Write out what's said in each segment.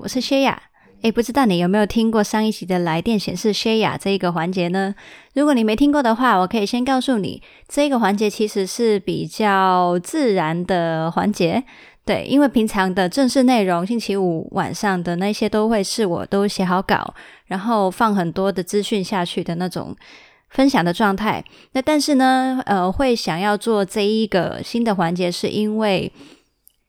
我是谢雅。诶，不知道你有没有听过上一集的来电显示谢雅这一个环节呢？如果你没听过的话，我可以先告诉你，这一个环节其实是比较自然的环节。对，因为平常的正式内容，星期五晚上的那些都会是我都写好稿，然后放很多的资讯下去的那种分享的状态。那但是呢，呃，会想要做这一个新的环节，是因为，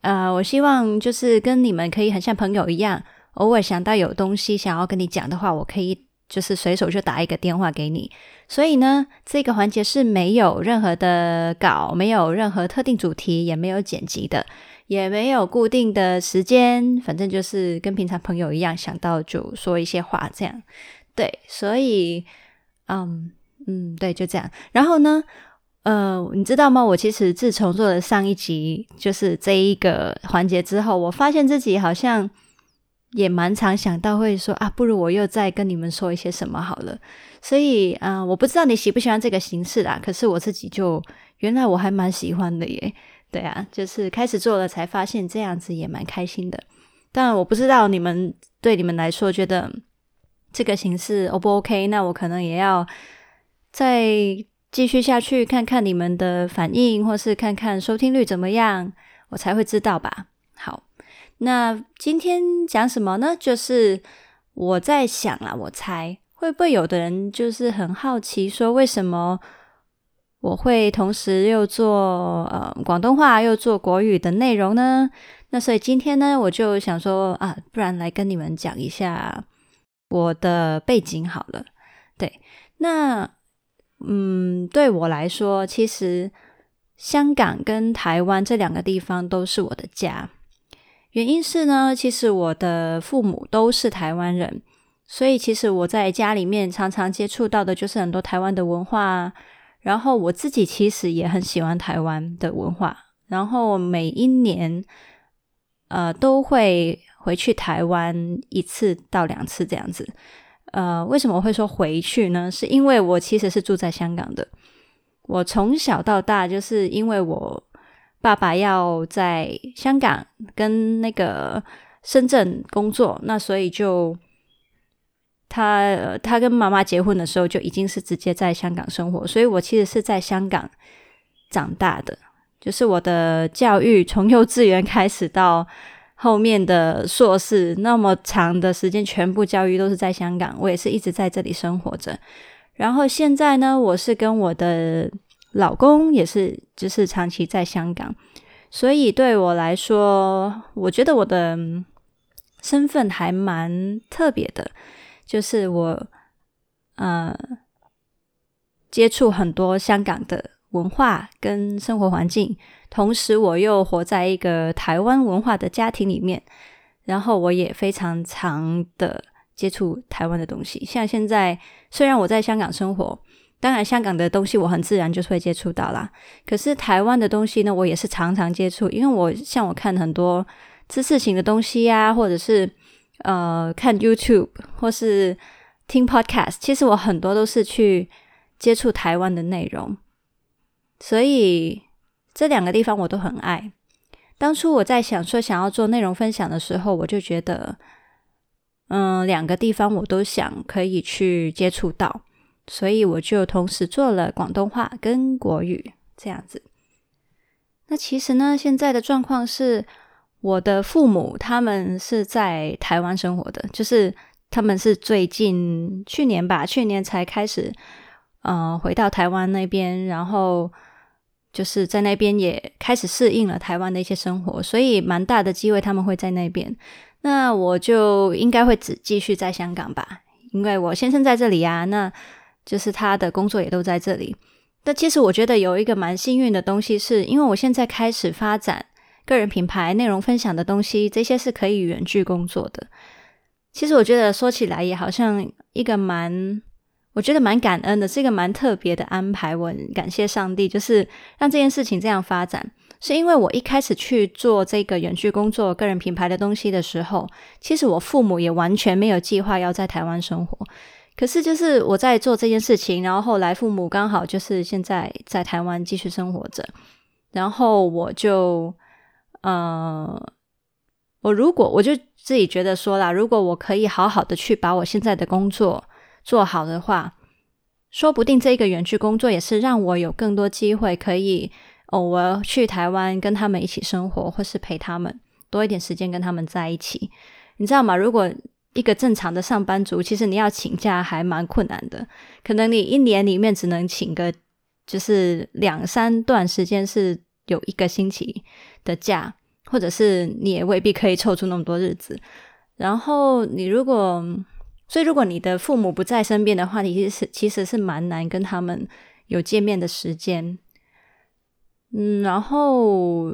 呃，我希望就是跟你们可以很像朋友一样。偶尔想到有东西想要跟你讲的话，我可以就是随手就打一个电话给你。所以呢，这个环节是没有任何的稿，没有任何特定主题，也没有剪辑的，也没有固定的时间，反正就是跟平常朋友一样，想到就说一些话这样。对，所以，嗯嗯，对，就这样。然后呢，呃，你知道吗？我其实自从做了上一集，就是这一个环节之后，我发现自己好像。也蛮常想到会说啊，不如我又再跟你们说一些什么好了。所以啊、我不知道你喜不喜欢这个形式啦。可是我自己就原来我还蛮喜欢的耶。对啊，就是开始做了才发现这样子也蛮开心的。但我不知道你们对你们来说觉得这个形式 O 不 OK？那我可能也要再继续下去看看你们的反应，或是看看收听率怎么样，我才会知道吧。好。那今天讲什么呢？就是我在想啊，我猜会不会有的人就是很好奇，说为什么我会同时又做呃广东话又做国语的内容呢？那所以今天呢，我就想说啊，不然来跟你们讲一下我的背景好了。对，那嗯，对我来说，其实香港跟台湾这两个地方都是我的家。原因是呢，其实我的父母都是台湾人，所以其实我在家里面常常接触到的就是很多台湾的文化。然后我自己其实也很喜欢台湾的文化，然后每一年呃都会回去台湾一次到两次这样子。呃，为什么会说回去呢？是因为我其实是住在香港的，我从小到大就是因为我。爸爸要在香港跟那个深圳工作，那所以就他他跟妈妈结婚的时候就已经是直接在香港生活，所以我其实是在香港长大的，就是我的教育从幼稚园开始到后面的硕士那么长的时间，全部教育都是在香港，我也是一直在这里生活着。然后现在呢，我是跟我的。老公也是，就是长期在香港，所以对我来说，我觉得我的身份还蛮特别的，就是我呃接触很多香港的文化跟生活环境，同时我又活在一个台湾文化的家庭里面，然后我也非常常的接触台湾的东西，像现在虽然我在香港生活。当然，香港的东西我很自然就是会接触到啦。可是台湾的东西呢，我也是常常接触，因为我像我看很多知识型的东西呀、或者是呃看 YouTube 或是听 Podcast，其实我很多都是去接触台湾的内容，所以这两个地方我都很爱。当初我在想说想要做内容分享的时候，我就觉得，嗯，两个地方我都想可以去接触到。所以我就同时做了广东话跟国语这样子。那其实呢，现在的状况是，我的父母他们是在台湾生活的，就是他们是最近去年吧，去年才开始，呃，回到台湾那边，然后就是在那边也开始适应了台湾的一些生活，所以蛮大的机会他们会在那边。那我就应该会只继续在香港吧，因为我先生在这里啊，那。就是他的工作也都在这里，但其实我觉得有一个蛮幸运的东西是，是因为我现在开始发展个人品牌、内容分享的东西，这些是可以远距工作的。其实我觉得说起来也好像一个蛮，我觉得蛮感恩的，是一个蛮特别的安排。我感谢上帝，就是让这件事情这样发展，是因为我一开始去做这个远距工作、个人品牌的东西的时候，其实我父母也完全没有计划要在台湾生活。可是，就是我在做这件事情，然后后来父母刚好就是现在在台湾继续生活着，然后我就呃我如果我就自己觉得说啦，如果我可以好好的去把我现在的工作做好的话，说不定这个远距工作也是让我有更多机会可以偶尔去台湾跟他们一起生活，或是陪他们多一点时间跟他们在一起。你知道吗？如果一个正常的上班族，其实你要请假还蛮困难的，可能你一年里面只能请个就是两三段时间是有一个星期的假。或者是你也未必可以凑出那么多日子，然后你如果，所以如果你的父母不在身边的话，你其实其实是蛮难跟他们有见面的时间。嗯，然后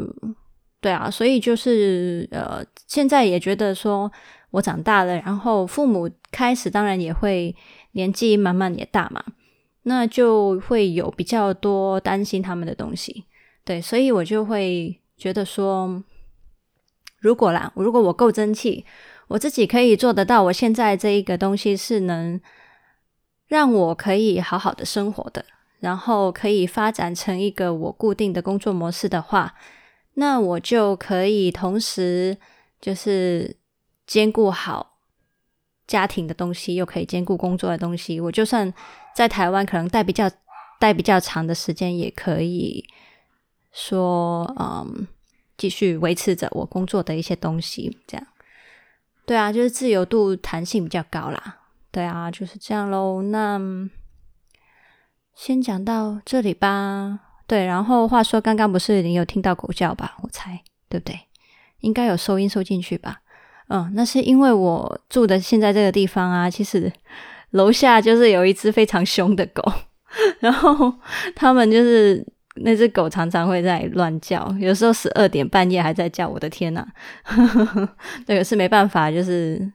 对啊，所以就是呃，现在也觉得说我长大了，然后父母开始当然也会年纪慢慢也大嘛，那就会有比较多担心他们的东西。对，所以我就会觉得说。如果啦，如果我够争气，我自己可以做得到。我现在这一个东西是能让我可以好好的生活的，然后可以发展成一个我固定的工作模式的话，那我就可以同时就是兼顾好家庭的东西，又可以兼顾工作的东西。我就算在台湾，可能待比较待比较长的时间，也可以说，嗯。继续维持着我工作的一些东西，这样，对啊，就是自由度弹性比较高啦，对啊，就是这样喽。那先讲到这里吧。对，然后话说，刚刚不是你有听到狗叫吧？我猜，对不对？应该有收音收进去吧？嗯，那是因为我住的现在这个地方啊，其实楼下就是有一只非常凶的狗，然后他们就是。那只狗常常会在乱叫，有时候十二点半夜还在叫，我的天呐！对，是没办法，就是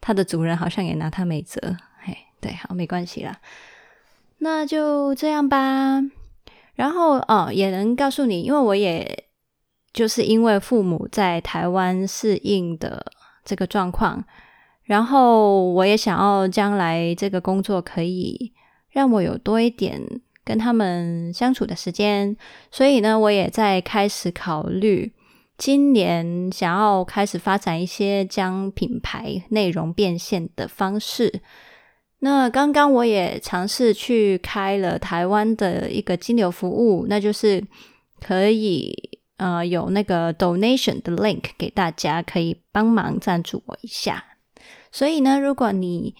它的主人好像也拿它没辙。嘿，对，好，没关系啦，那就这样吧。然后哦，也能告诉你，因为我也就是因为父母在台湾适应的这个状况，然后我也想要将来这个工作可以让我有多一点。跟他们相处的时间，所以呢，我也在开始考虑，今年想要开始发展一些将品牌内容变现的方式。那刚刚我也尝试去开了台湾的一个金流服务，那就是可以呃有那个 donation 的 link 给大家，可以帮忙赞助我一下。所以呢，如果你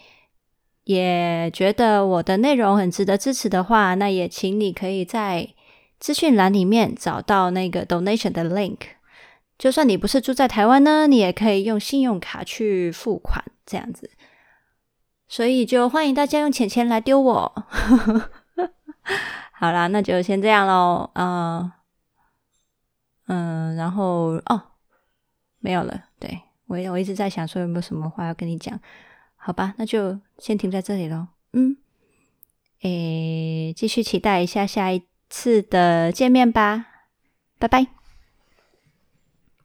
也觉得我的内容很值得支持的话，那也请你可以在资讯栏里面找到那个 donation 的 link。就算你不是住在台湾呢，你也可以用信用卡去付款，这样子。所以就欢迎大家用钱钱来丢我。好啦，那就先这样喽。嗯嗯，然后哦，没有了。对，我我一直在想说有没有什么话要跟你讲。好吧，那就先停在这里喽。嗯，诶，继续期待一下下一次的见面吧。拜拜。